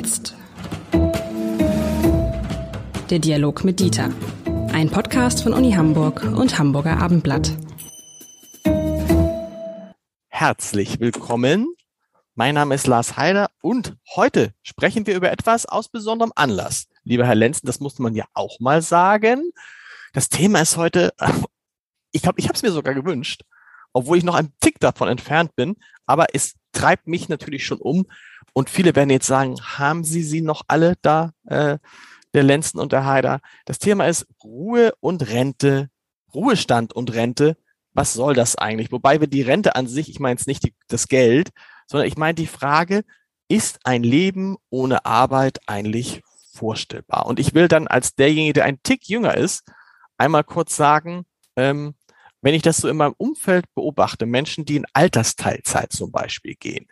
Jetzt. Der Dialog mit Dieter. Ein Podcast von Uni Hamburg und Hamburger Abendblatt. Herzlich willkommen. Mein Name ist Lars Heider und heute sprechen wir über etwas aus besonderem Anlass. Lieber Herr Lenzen, das musste man ja auch mal sagen. Das Thema ist heute, ich glaube, ich habe es mir sogar gewünscht, obwohl ich noch ein Tick davon entfernt bin, aber es treibt mich natürlich schon um. Und viele werden jetzt sagen, haben Sie sie noch alle da, äh, der Lenzen und der Haider? Das Thema ist Ruhe und Rente, Ruhestand und Rente. Was soll das eigentlich? Wobei wir die Rente an sich, ich meine jetzt nicht die, das Geld, sondern ich meine die Frage, ist ein Leben ohne Arbeit eigentlich vorstellbar? Und ich will dann als derjenige, der ein Tick jünger ist, einmal kurz sagen, ähm, wenn ich das so in meinem Umfeld beobachte, Menschen, die in Altersteilzeit zum Beispiel gehen,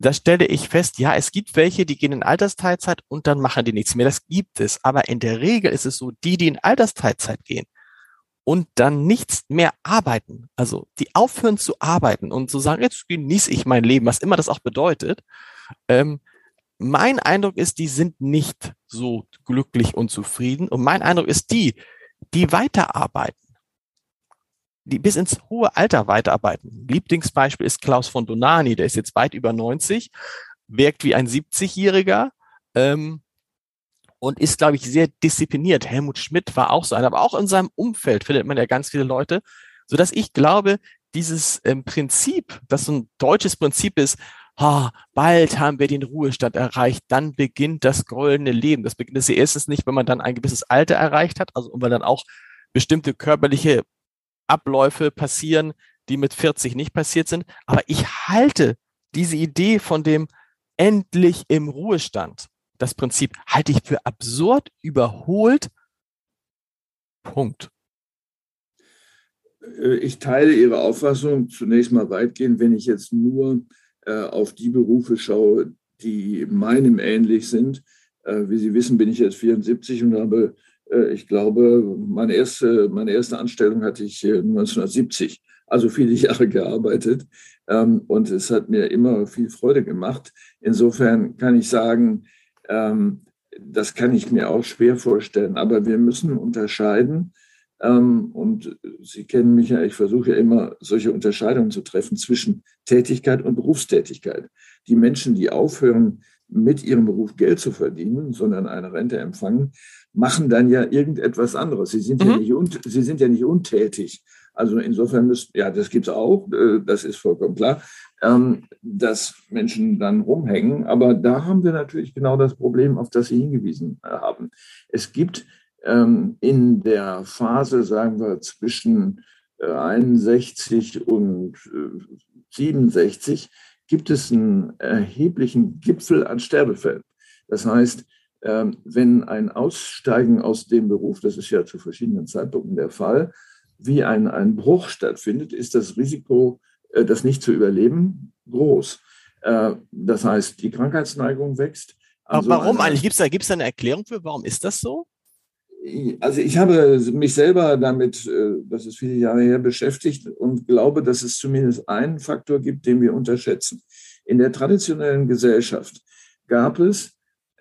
da stelle ich fest, ja, es gibt welche, die gehen in Altersteilzeit und dann machen die nichts mehr. Das gibt es. Aber in der Regel ist es so, die, die in Altersteilzeit gehen und dann nichts mehr arbeiten, also die aufhören zu arbeiten und zu sagen, jetzt genieße ich mein Leben, was immer das auch bedeutet, ähm, mein Eindruck ist, die sind nicht so glücklich und zufrieden. Und mein Eindruck ist die, die weiterarbeiten, die bis ins hohe Alter weiterarbeiten. Lieblingsbeispiel ist Klaus von Donani, der ist jetzt weit über 90, wirkt wie ein 70-Jähriger ähm, und ist, glaube ich, sehr diszipliniert. Helmut Schmidt war auch so einer, aber auch in seinem Umfeld findet man ja ganz viele Leute, so dass ich glaube, dieses ähm, Prinzip, das so ein deutsches Prinzip ist, ha, bald haben wir den Ruhestand erreicht, dann beginnt das goldene Leben. Das beginnt es erstens nicht, wenn man dann ein gewisses Alter erreicht hat, also weil dann auch bestimmte körperliche Abläufe passieren, die mit 40 nicht passiert sind. Aber ich halte diese Idee von dem endlich im Ruhestand, das Prinzip, halte ich für absurd, überholt. Punkt. Äh, ich teile Ihre Auffassung zunächst mal weitgehend, wenn ich jetzt nur äh, auf die Berufe schaue, die meinem ähnlich sind. Äh, wie Sie wissen, bin ich jetzt 74 und habe ich glaube, meine erste, meine erste Anstellung hatte ich 1970, äh, also viele Jahre gearbeitet. Ähm, und es hat mir immer viel Freude gemacht. Insofern kann ich sagen, ähm, das kann ich mir auch schwer vorstellen. Aber wir müssen unterscheiden. Ähm, und Sie kennen mich ja, ich versuche ja immer, solche Unterscheidungen zu treffen zwischen Tätigkeit und Berufstätigkeit. Die Menschen, die aufhören, mit ihrem Beruf Geld zu verdienen, sondern eine Rente empfangen, machen dann ja irgendetwas anderes. Sie sind, mhm. ja, nicht un, sie sind ja nicht untätig. Also insofern müssen, ja, das gibt es auch, äh, das ist vollkommen klar, ähm, dass Menschen dann rumhängen. Aber da haben wir natürlich genau das Problem, auf das Sie hingewiesen äh, haben. Es gibt ähm, in der Phase, sagen wir, zwischen 61 äh, und 67 gibt es einen erheblichen Gipfel an Sterbefällen. Das heißt, ähm, wenn ein Aussteigen aus dem Beruf, das ist ja zu verschiedenen Zeitpunkten der Fall, wie ein, ein Bruch stattfindet, ist das Risiko, äh, das nicht zu überleben, groß. Äh, das heißt, die Krankheitsneigung wächst. Also warum eigentlich? Gibt es da, gibt's da eine Erklärung für, warum ist das so? Also ich habe mich selber damit, äh, das ist viele Jahre her, beschäftigt und glaube, dass es zumindest einen Faktor gibt, den wir unterschätzen. In der traditionellen Gesellschaft gab es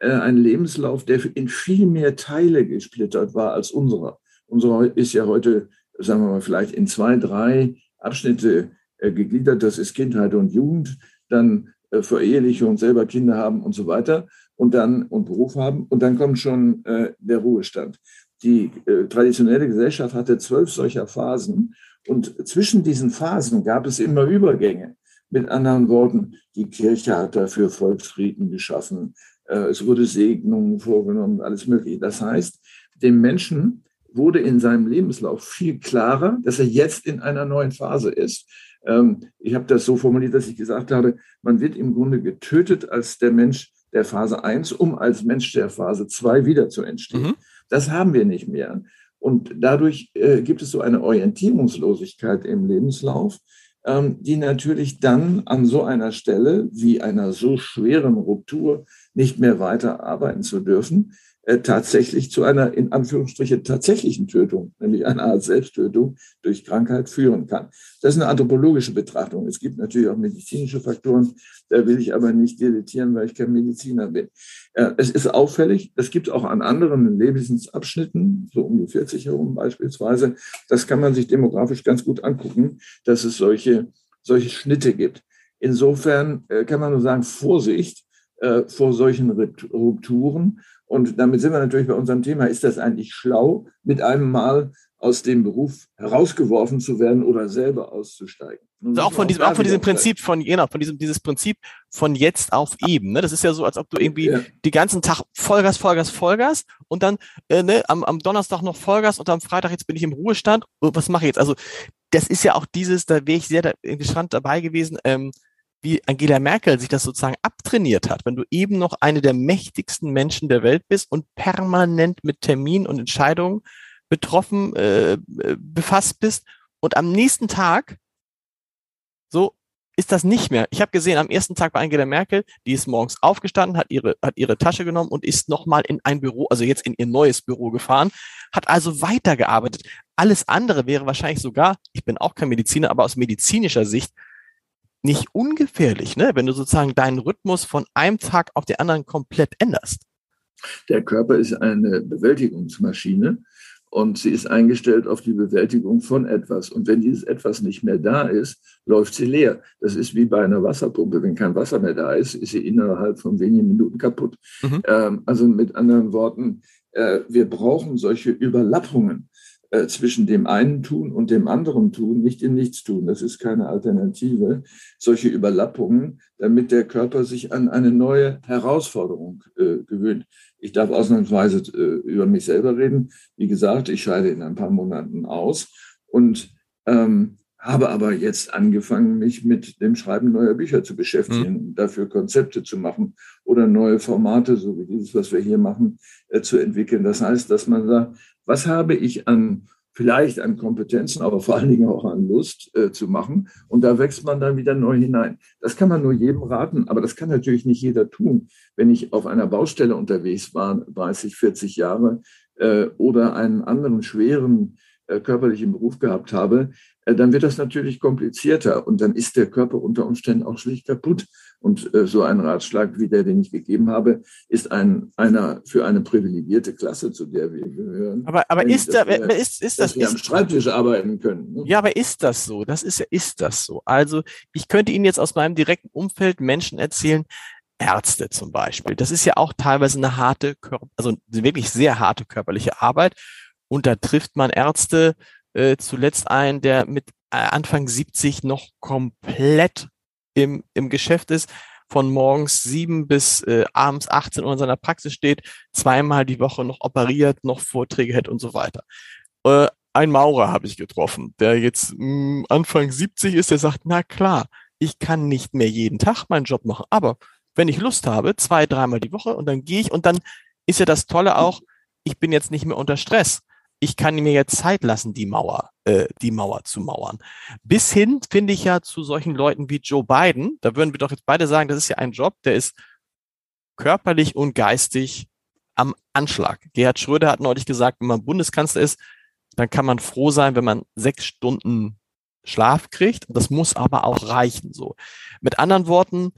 äh, ein Lebenslauf, der in viel mehr Teile gesplittert war als unserer. Unserer ist ja heute, sagen wir mal, vielleicht in zwei, drei Abschnitte äh, gegliedert. Das ist Kindheit und Jugend, dann äh, Verehelichung, selber Kinder haben und so weiter und dann und Beruf haben und dann kommt schon der Ruhestand. Die traditionelle Gesellschaft hatte zwölf solcher Phasen und zwischen diesen Phasen gab es immer Übergänge. Mit anderen Worten, die Kirche hat dafür Volksfrieden geschaffen, äh, es wurde Segnungen vorgenommen, alles Mögliche. Das heißt, dem Menschen wurde in seinem Lebenslauf viel klarer, dass er jetzt in einer neuen Phase ist. Ähm, ich habe das so formuliert, dass ich gesagt habe, man wird im Grunde getötet als der Mensch der Phase 1, um als Mensch der Phase 2 wieder zu entstehen. Mhm. Das haben wir nicht mehr. Und dadurch äh, gibt es so eine Orientierungslosigkeit im Lebenslauf, ähm, die natürlich dann an so einer Stelle wie einer so schweren Ruptur nicht mehr weiter arbeiten zu dürfen, tatsächlich zu einer in Anführungsstriche tatsächlichen Tötung, nämlich einer Art Selbsttötung durch Krankheit führen kann. Das ist eine anthropologische Betrachtung. Es gibt natürlich auch medizinische Faktoren, da will ich aber nicht deletieren, weil ich kein Mediziner bin. Äh, es ist auffällig, es gibt auch an anderen Lebensabschnitten, so um die 40 herum beispielsweise, das kann man sich demografisch ganz gut angucken, dass es solche, solche Schnitte gibt. Insofern äh, kann man nur sagen, Vorsicht, vor solchen Rupturen und damit sind wir natürlich bei unserem Thema, ist das eigentlich schlau, mit einem Mal aus dem Beruf herausgeworfen zu werden oder selber auszusteigen? Also auch von diesem, auch von diesem Prinzip von, genau, von diesem, dieses Prinzip von jetzt auf eben. Ne? Das ist ja so, als ob du irgendwie ja. die ganzen Tag Vollgas, Vollgas, Vollgas und dann äh, ne, am, am Donnerstag noch Vollgas und am Freitag jetzt bin ich im Ruhestand. Was mache ich jetzt? Also das ist ja auch dieses, da wäre ich sehr da, gespannt dabei gewesen. Ähm, wie Angela Merkel sich das sozusagen abtrainiert hat, wenn du eben noch eine der mächtigsten Menschen der Welt bist und permanent mit Terminen und Entscheidungen betroffen, äh, befasst bist und am nächsten Tag so ist das nicht mehr. Ich habe gesehen, am ersten Tag bei Angela Merkel, die ist morgens aufgestanden, hat ihre, hat ihre Tasche genommen und ist nochmal in ein Büro, also jetzt in ihr neues Büro gefahren, hat also weitergearbeitet. Alles andere wäre wahrscheinlich sogar, ich bin auch kein Mediziner, aber aus medizinischer Sicht nicht ungefährlich, ne? wenn du sozusagen deinen Rhythmus von einem Tag auf den anderen komplett änderst. Der Körper ist eine Bewältigungsmaschine und sie ist eingestellt auf die Bewältigung von etwas. Und wenn dieses etwas nicht mehr da ist, läuft sie leer. Das ist wie bei einer Wasserpumpe. Wenn kein Wasser mehr da ist, ist sie innerhalb von wenigen Minuten kaputt. Mhm. Ähm, also mit anderen Worten, äh, wir brauchen solche Überlappungen äh, zwischen dem einen Tun und dem anderen Tun, nicht im Nichtstun. Das ist keine Alternative. Solche Überlappungen, damit der Körper sich an eine neue Herausforderung äh, gewöhnt. Ich darf ausnahmsweise äh, über mich selber reden. Wie gesagt, ich scheide in ein paar Monaten aus und ähm, habe aber jetzt angefangen, mich mit dem Schreiben neuer Bücher zu beschäftigen, mhm. dafür Konzepte zu machen oder neue Formate, so wie dieses, was wir hier machen, äh, zu entwickeln. Das heißt, dass man sagt, was habe ich an vielleicht an Kompetenzen, aber vor allen Dingen auch an Lust äh, zu machen. Und da wächst man dann wieder neu hinein. Das kann man nur jedem raten, aber das kann natürlich nicht jeder tun. Wenn ich auf einer Baustelle unterwegs war, 30, 40 Jahre, äh, oder einen anderen schweren äh, körperlichen Beruf gehabt habe, dann wird das natürlich komplizierter und dann ist der Körper unter Umständen auch schlicht kaputt. Und äh, so ein Ratschlag wie der, den ich gegeben habe, ist ein, einer für eine privilegierte Klasse, zu der wir gehören. Aber, aber ist, da, wir, ist, ist das, dass wir ist, am Schreibtisch arbeiten können. Ne? Ja, aber ist das so? Das ist ja, ist das so? Also, ich könnte Ihnen jetzt aus meinem direkten Umfeld Menschen erzählen, Ärzte zum Beispiel. Das ist ja auch teilweise eine harte, also wirklich sehr harte körperliche Arbeit. Und da trifft man Ärzte äh, zuletzt ein, der mit äh, Anfang 70 noch komplett im, im Geschäft ist, von morgens sieben bis äh, abends 18 Uhr in seiner Praxis steht, zweimal die Woche noch operiert, noch Vorträge hält und so weiter. Äh, ein Maurer habe ich getroffen, der jetzt mh, hm, Anfang 70 ist, der sagt, na klar, ich kann nicht mehr jeden Tag meinen Job machen, aber wenn ich Lust habe, zwei, dreimal die Woche und dann gehe ich und dann ist ja das Tolle auch, ich bin jetzt nicht mehr unter Stress ich kann mir jetzt Zeit lassen, die Mauer, äh, die Mauer zu mauern. Bis hin finde ich ja zu solchen Leuten wie Joe Biden, da würden wir doch jetzt beide sagen, das ist ja ein Job, der ist körperlich und geistig am Anschlag. Gerhard Schröder hat neulich gesagt, wenn man Bundeskanzler ist, dann kann man froh sein, wenn man sechs Stunden Schlaf kriegt. Das muss aber auch reichen, so. Mit anderen Worten,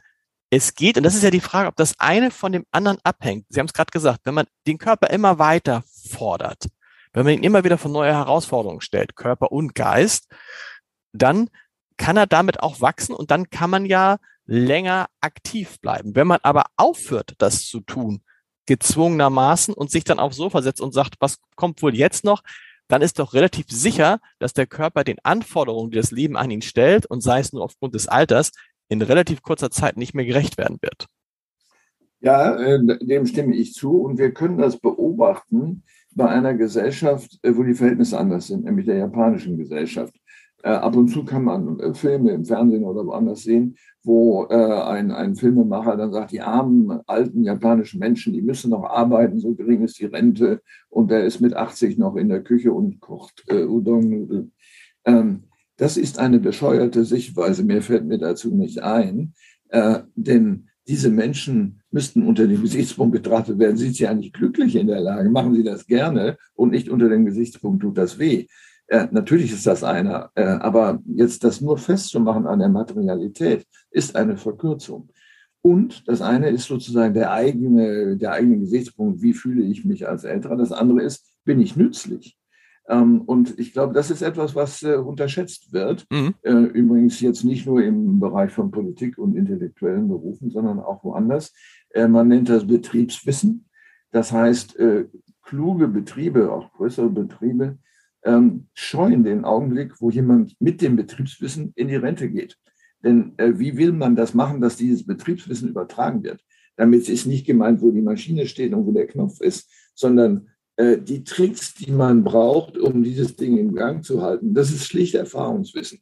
es geht, und das ist ja die Frage, ob das eine von dem anderen abhängt. Sie haben es gerade gesagt, wenn man den Körper immer weiter fordert, wenn man ihn immer wieder vor neue Herausforderungen stellt, Körper und Geist, dann kann er damit auch wachsen und dann kann man ja länger aktiv bleiben. Wenn man aber aufhört, das zu tun, gezwungenermaßen und sich dann aufs Sofa setzt und sagt, was kommt wohl jetzt noch, dann ist doch relativ sicher, dass der Körper den Anforderungen, die das Leben an ihn stellt, und sei es nur aufgrund des Alters, in relativ kurzer Zeit nicht mehr gerecht werden wird. Ja, äh, dem stimme ich zu. Und wir können das beobachten, bei einer Gesellschaft, äh, wo die Verhältnisse anders sind, nämlich der japanischen Gesellschaft. Äh, ab und zu kann man äh, Filme im Fernsehen oder woanders sehen, wo ein, ein Filmemacher dann sagt, die armen, alten japanischen Menschen, die müssen noch arbeiten, so gering ist die Rente und der ist mit 80 noch in der Küche und kocht äh, Udon-Nudeln. Ähm, das ist eine bescheuerte Sichtweise, mehr fällt mir dazu nicht ein, äh, denn diese Menschen müssten unter dem Gesichtspunkt betrachtet werden, sind sie eigentlich glücklich in der Lage, machen sie das gerne und nicht unter dem Gesichtspunkt tut das weh. Äh, natürlich ist das einer, aber jetzt das nur festzumachen an der Materialität ist eine Verkürzung. Und das eine ist sozusagen der eigene, der eigene Gesichtspunkt, wie fühle ich mich als Älterer. Das andere ist, bin ich nützlich? Ähm, und ich glaube, das ist etwas, was äh, unterschätzt wird. Mhm. Äh, übrigens jetzt nicht nur im Bereich von Politik und intellektuellen Berufen, sondern auch woanders. Äh, man nennt das Betriebswissen. Das heißt, kluge Betriebe, auch größere Betriebe, ähm, scheuen den Augenblick, wo jemand mit dem Betriebswissen in die Rente geht. Denn wie will man das machen, dass dieses Betriebswissen übertragen wird? Damit ist nicht gemeint, wo die Maschine steht und wo der Knopf ist, sondern die Tricks, die man braucht, um dieses Ding im Gang zu halten, das ist schlicht Erfahrungswissen.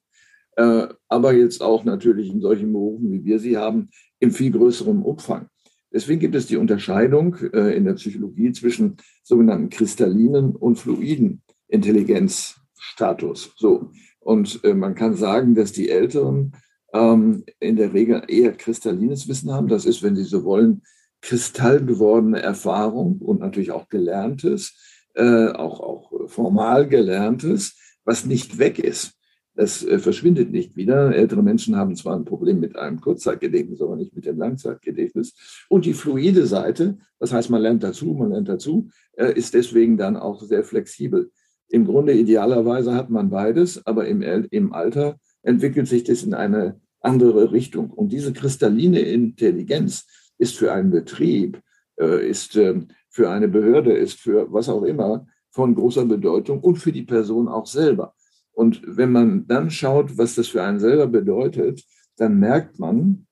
Äh, aber jetzt auch natürlich in solchen Berufen, wie wir sie haben, im viel größeren Umfang. Deswegen gibt es die Unterscheidung äh, in der Psychologie zwischen sogenannten kristallinen und fluiden Intelligenzstatus. So. Und man kann sagen, dass die Älteren ähm, in der Regel eher kristallines Wissen haben. Das ist, wenn Sie so wollen, kristallgewordene Erfahrung und natürlich auch Gelerntes, äh, auch, auch formal Gelerntes, was nicht weg ist. Das äh, verschwindet nicht wieder. Ältere Menschen haben zwar ein Problem mit einem Kurzzeitgedächtnis, aber nicht mit dem Langzeitgedächtnis. Und die fluide Seite, das heißt, man lernt dazu, man lernt dazu, äh, ist deswegen dann auch sehr flexibel. Im Grunde idealerweise hat man beides, aber im, im Alter entwickelt sich das in eine andere Richtung. Und diese kristalline Intelligenz, ist für einen Betrieb, äh, ist ähm, für eine Behörde, ist für was auch immer von großer Bedeutung und für die Person auch selber. Und wenn man dann schaut, was das für einen selber bedeutet, dann merkt man,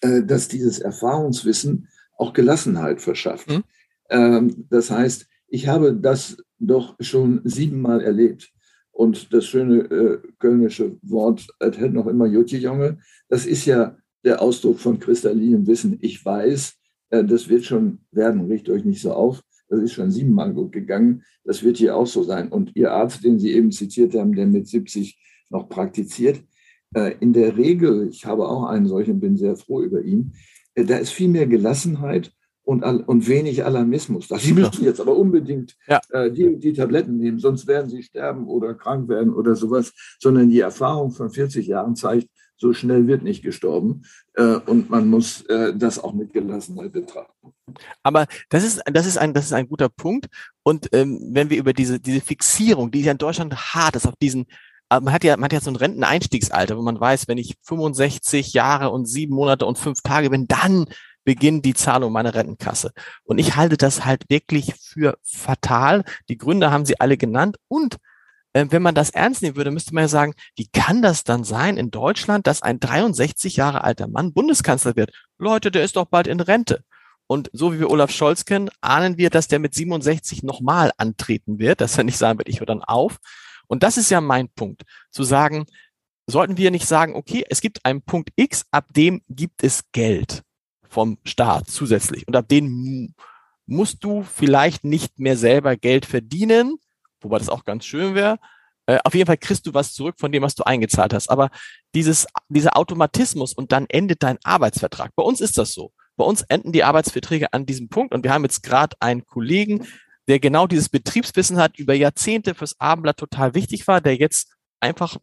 äh, dass dieses Erfahrungswissen auch Gelassenheit verschafft. Mhm. Ähm, das heißt, ich habe das doch schon siebenmal erlebt. Und das schöne äh, kölnische Wort, es hält noch immer Jutje Junge, das ist ja der Ausdruck von kristallinem Wissen. Ich weiß, äh, das wird schon werden, richtet euch nicht so auf. Das ist schon siebenmal gut gegangen. Das wird hier auch so sein. Und Ihr Arzt, den Sie eben zitiert haben, der mit 70 noch praktiziert, äh, in der Regel, ich habe auch einen solchen, bin sehr froh über ihn, äh, da ist viel mehr Gelassenheit und, und wenig Alarmismus. Sie müssen jetzt aber unbedingt ja. die, die Tabletten nehmen, sonst werden Sie sterben oder krank werden oder sowas, sondern die Erfahrung von 40 Jahren zeigt, so schnell wird nicht gestorben. Äh, und man muss äh, das auch mit Gelassenheit betrachten. Aber das ist, das ist ein, das ist ein guter Punkt. Und ähm, wenn wir über diese, diese Fixierung, die ja in Deutschland hart ist, auf diesen, äh, man hat ja, man hat ja so ein Renteneinstiegsalter, wo man weiß, wenn ich 65 Jahre und sieben Monate und fünf Tage bin, dann beginnt die Zahlung meiner Rentenkasse. Und ich halte das halt wirklich für fatal. Die Gründe haben Sie alle genannt. Und äh, wenn man das ernst nehmen würde, müsste man ja sagen, wie kann das dann sein in Deutschland, dass ein 63 Jahre alter Mann Bundeskanzler wird? Leute, der ist doch bald in Rente. Und so wie wir Olaf Scholz kennen, ahnen wir, dass der mit 67 nochmal antreten wird, dass er nicht sagen wird, ich höre dann auf. Und das ist ja mein Punkt, zu sagen, sollten wir nicht sagen, okay, es gibt einen Punkt X, ab dem gibt es Geld vom Staat zusätzlich. Und ab dem musst du vielleicht nicht mehr selber Geld verdienen, wobei das auch ganz schön wäre. Äh, auf jeden Fall kriegst du was zurück von dem, was du eingezahlt hast. Aber dieses, dieser Automatismus und dann endet dein Arbeitsvertrag. Bei uns ist das so. Bei uns enden die Arbeitsverträge an diesem Punkt und wir haben jetzt gerade einen Kollegen, der genau dieses Betriebswissen hat, über Jahrzehnte fürs Abendblatt total wichtig war, der jetzt einfach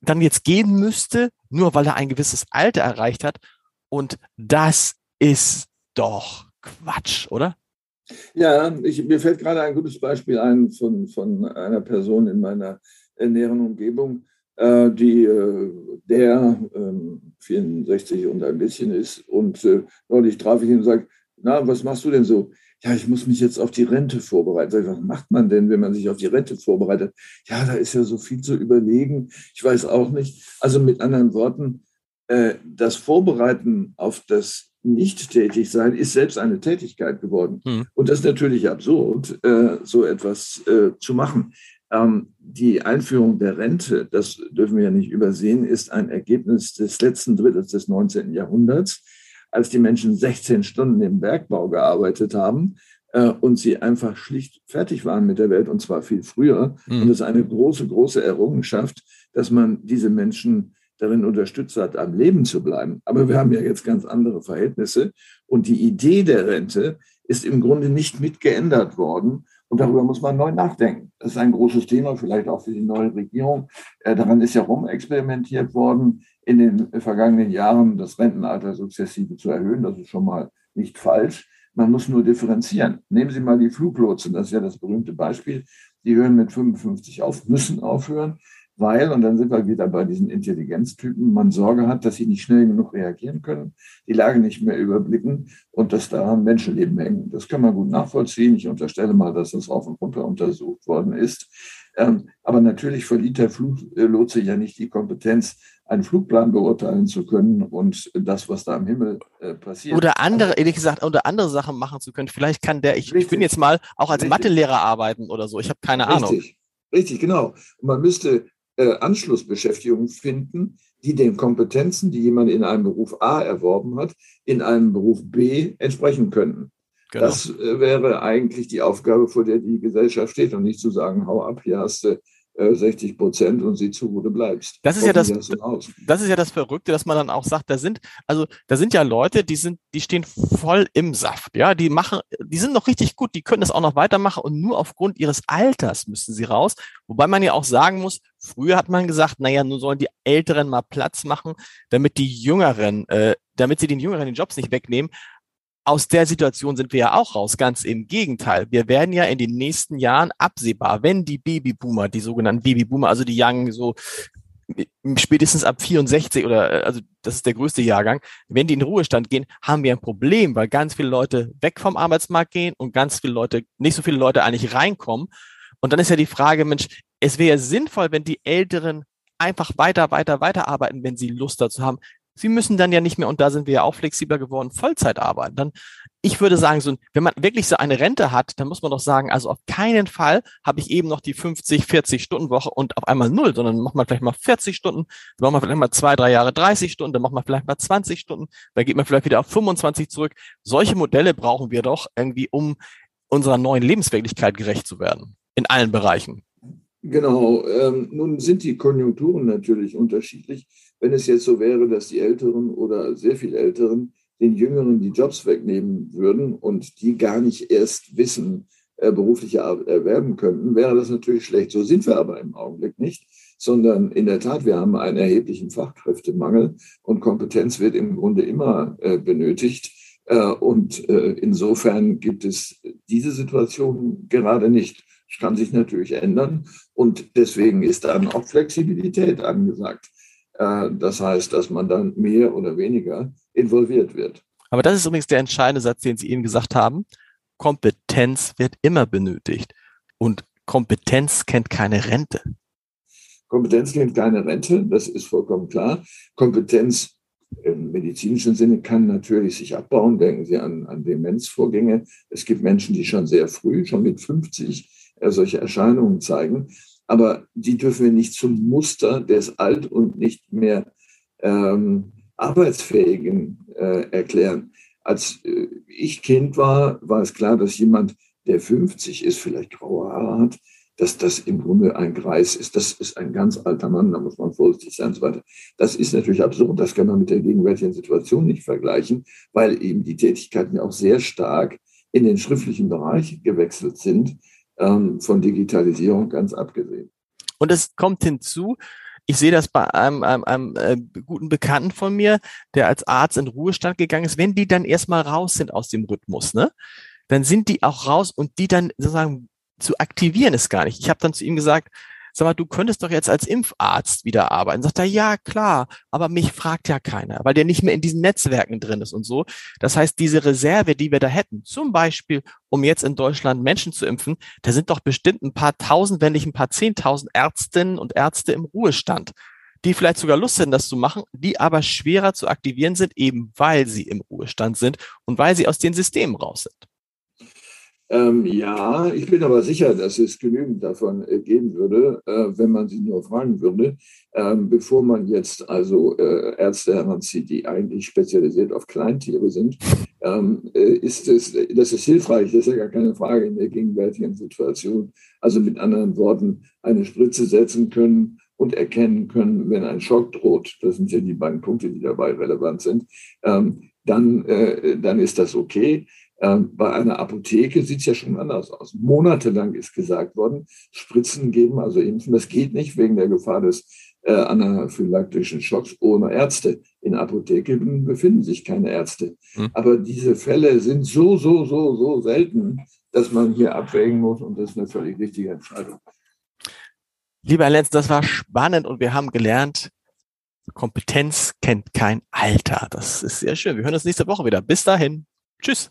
dann jetzt gehen müsste, nur weil er ein gewisses Alter erreicht hat. Und das ist doch Quatsch, oder? Ja, ich, mir fällt gerade ein gutes Beispiel ein von, von einer Person in meiner näheren Umgebung, äh, die äh, der äh, 64 und ein bisschen ist. Und äh, neulich traf ich ihn und sagte, na, was machst du denn so? Ja, ich muss mich jetzt auf die Rente vorbereiten. Sag ich, was macht man denn, wenn man sich auf die Rente vorbereitet? Ja, da ist ja so viel zu überlegen. Ich weiß auch nicht. Also mit anderen Worten, äh, das Vorbereiten auf das nicht tätig sein, ist selbst eine Tätigkeit geworden. Hm. Und das ist natürlich absurd, äh, so etwas äh, zu machen. Ähm, die Einführung der Rente, das dürfen wir ja nicht übersehen, ist ein Ergebnis des letzten Drittels des 19. Jahrhunderts, als die Menschen 16 Stunden im Bergbau gearbeitet haben äh, und sie einfach schlicht fertig waren mit der Welt und zwar viel früher. Hm. Und es ist eine große, große Errungenschaft, dass man diese Menschen darin unterstützt hat, am Leben zu bleiben. Aber wir haben ja jetzt ganz andere Verhältnisse. Und die Idee der Rente ist im Grunde nicht mitgeändert worden. Und darüber muss man neu nachdenken. Das ist ein großes Thema, vielleicht auch für die neue Regierung. Äh, daran ist ja rumexperimentiert worden, in den vergangenen Jahren das Rentenalter sukzessive zu erhöhen. Das ist schon mal nicht falsch. Man muss nur differenzieren. Nehmen Sie mal die Fluglotsen, das ist ja das berühmte Beispiel. Die hören mit 55 auf, müssen aufhören, weil, und dann sind wir wieder bei diesen Intelligenztypen, man Sorge hat, dass sie nicht schnell genug reagieren können, die Lage nicht mehr überblicken und dass daran Menschenleben hängen. Das kann man gut nachvollziehen. Ich unterstelle mal, dass das rauf und runter untersucht worden ist. Ähm, aber natürlich verliert der Fluglotse ja nicht die Kompetenz, einen Flugplan beurteilen zu können und das, was da am Himmel äh, passiert. Oder andere, ehrlich gesagt, oder andere Sachen machen zu können. Vielleicht kann der, ich, ich bin jetzt mal auch als Richtig. Mathelehrer arbeiten oder so. Ich habe keine Richtig. Ahnung. Richtig, genau. Und man müsste äh, Anschlussbeschäftigung finden, die den Kompetenzen, die jemand in einem Beruf A erworben hat, in einem Beruf B entsprechen könnten. Genau. Das äh, wäre eigentlich die Aufgabe, vor der die Gesellschaft steht und nicht zu sagen, hau ab, hier hast du 60 äh, Prozent und sieh zu, wo du bleibst. Das ist ja das, das ist ja das Verrückte, dass man dann auch sagt, da sind, also da sind ja Leute, die sind, die stehen voll im Saft, ja, die machen, die sind noch richtig gut, die können das auch noch weitermachen und nur aufgrund ihres Alters müssen sie raus. Wobei man ja auch sagen muss, früher hat man gesagt, naja, nun sollen die Älteren mal Platz machen, damit die Jüngeren, äh, damit sie den Jüngeren den Jobs nicht wegnehmen aus der Situation sind wir ja auch raus. Ganz im Gegenteil. Wir werden ja in den nächsten Jahren absehbar, wenn die Babyboomer, die sogenannten Babyboomer, also die Young so spätestens ab 64 oder äh, also das ist der größte Jahrgang, wenn die in den Ruhestand gehen, haben wir ein Problem, weil ganz viele Leute weg vom Arbeitsmarkt gehen und ganz viele Leute, nicht so viele Leute eigentlich reinkommen. Und dann ist ja die Frage, Mensch, es wäre sinnvoll, wenn die Älteren einfach weiter, weiter, weiter arbeiten, wenn sie Lust dazu haben. Sie müssen dann ja nicht mehr, und da sind wir ja auch flexibler geworden, Vollzeit arbeiten. Dann, ich würde sagen, so, wenn man wirklich so eine Rente hat, dann muss man doch sagen, also auf keinen Fall habe ich eben noch die 50, 40 Stunden Woche und auf einmal null, sondern macht man vielleicht mal 40 Stunden, dann macht man vielleicht mal zwei, drei Jahre 30 Stunden, dann macht man vielleicht mal 20 Stunden, dann geht man vielleicht wieder auf 25 zurück. Solche Modelle brauchen wir doch irgendwie, um unserer neuen Lebenswirklichkeit gerecht zu werden. In allen Bereichen. Genau. Ähm, nun sind die Konjunkturen natürlich unterschiedlich. Wenn es jetzt so wäre, dass die Älteren oder sehr viel Älteren den Jüngeren die Jobs wegnehmen würden und die gar nicht erst wissen, äh, berufliche Arbeit erwerben könnten, wäre das natürlich schlecht. So sind wir aber im Augenblick nicht, sondern in der Tat, wir haben einen erheblichen Fachkräftemangel und Kompetenz wird im Grunde immer äh, benötigt. Äh, und äh, insofern gibt es diese Situation gerade nicht. Das kann sich natürlich ändern und deswegen ist dann auch Flexibilität angesagt. Äh, das heißt, dass man dann mehr oder weniger involviert wird. Aber das ist übrigens der entscheidende Satz, den Sie eben gesagt haben. Kompetenz wird immer benötigt. Und Kompetenz kennt keine Rente. Kompetenz kennt keine Rente, das ist vollkommen klar. Kompetenz im medizinischen Sinne kann natürlich sich abbauen. Denken Sie an, an Demenzvorgänge. Es gibt Menschen, die schon sehr früh, schon mit 50, äh, solche Erscheinungen zeigen aber die dürfen wir nicht zum Muster des alt und nicht mehr ähm, arbeitsfähigen äh, erklären. Als äh, ich Kind war, war es klar, dass jemand, der 50 ist, vielleicht graue Haare hat, dass das im Grunde ein Greis ist. Das ist ein ganz alter Mann, da muss man vorsichtig sein und so weiter. Das ist natürlich absurd, das kann man mit der gegenwärtigen Situation nicht vergleichen, weil eben die Tätigkeiten ja auch sehr stark in den schriftlichen Bereich gewechselt sind ähm, von Digitalisierung ganz abgesehen. Und es kommt hinzu, ich sehe das bei einem, einem, einem äh, guten Bekannten von mir, der als Arzt in Ruhestand gegangen ist, wenn die dann erstmal raus sind aus dem Rhythmus, ne, dann sind die auch raus und die dann sozusagen zu aktivieren ist gar nicht. Ich habe dann zu ihm gesagt, sag mal, du könntest doch jetzt als Impfarzt wieder arbeiten. Sagt er, ja, klar, aber mich fragt ja keiner, weil der nicht mehr in diesen Netzwerken drin ist und so. Das heißt, diese Reserve, die wir da hätten, zum Beispiel, um jetzt in Deutschland Menschen zu impfen, da sind doch bestimmt ein paar tausend, wenn nicht ein paar zehntausend Ärztinnen und Ärzte im Ruhestand die vielleicht sogar Lust hätten, das zu machen, die aber schwerer zu aktivieren sind, eben weil sie im Ruhestand sind und weil sie aus den Systemen raus sind. Ähm, ja, ich bin aber sicher, dass es genügend davon äh, geben würde, äh, wenn man sie nur fragen würde, ähm, bevor man jetzt also äh, Ärzte heranzieht, die eigentlich spezialisiert auf Kleintiere sind. Ähm, äh, ist es, das ist hilfreich, das ist ja gar keine Frage in der gegenwärtigen Situation. Also mit anderen Worten, eine Spritze setzen können und erkennen können, wenn ein Schock droht. Das sind ja die beiden Punkte, die dabei relevant sind. Ähm, dann, äh, dann ist das okay. Ähm, bei einer Apotheke sieht es ja schon anders aus. Monatelang ist gesagt worden, Spritzen geben, also impfen, das geht nicht wegen der Gefahr des äh, anaphylaktischen Schocks ohne Ärzte. In Apotheken befinden sich keine Ärzte. Hm. Aber diese Fälle sind so, so, so, so selten, dass man hier abwägen muss und das ist eine völlig richtige Entscheidung. Lieber Herr Lenz, das war spannend und wir haben gelernt, Kompetenz kennt kein Alter. Das ist sehr schön. Wir hören uns nächste Woche wieder. Bis dahin. Tschüss.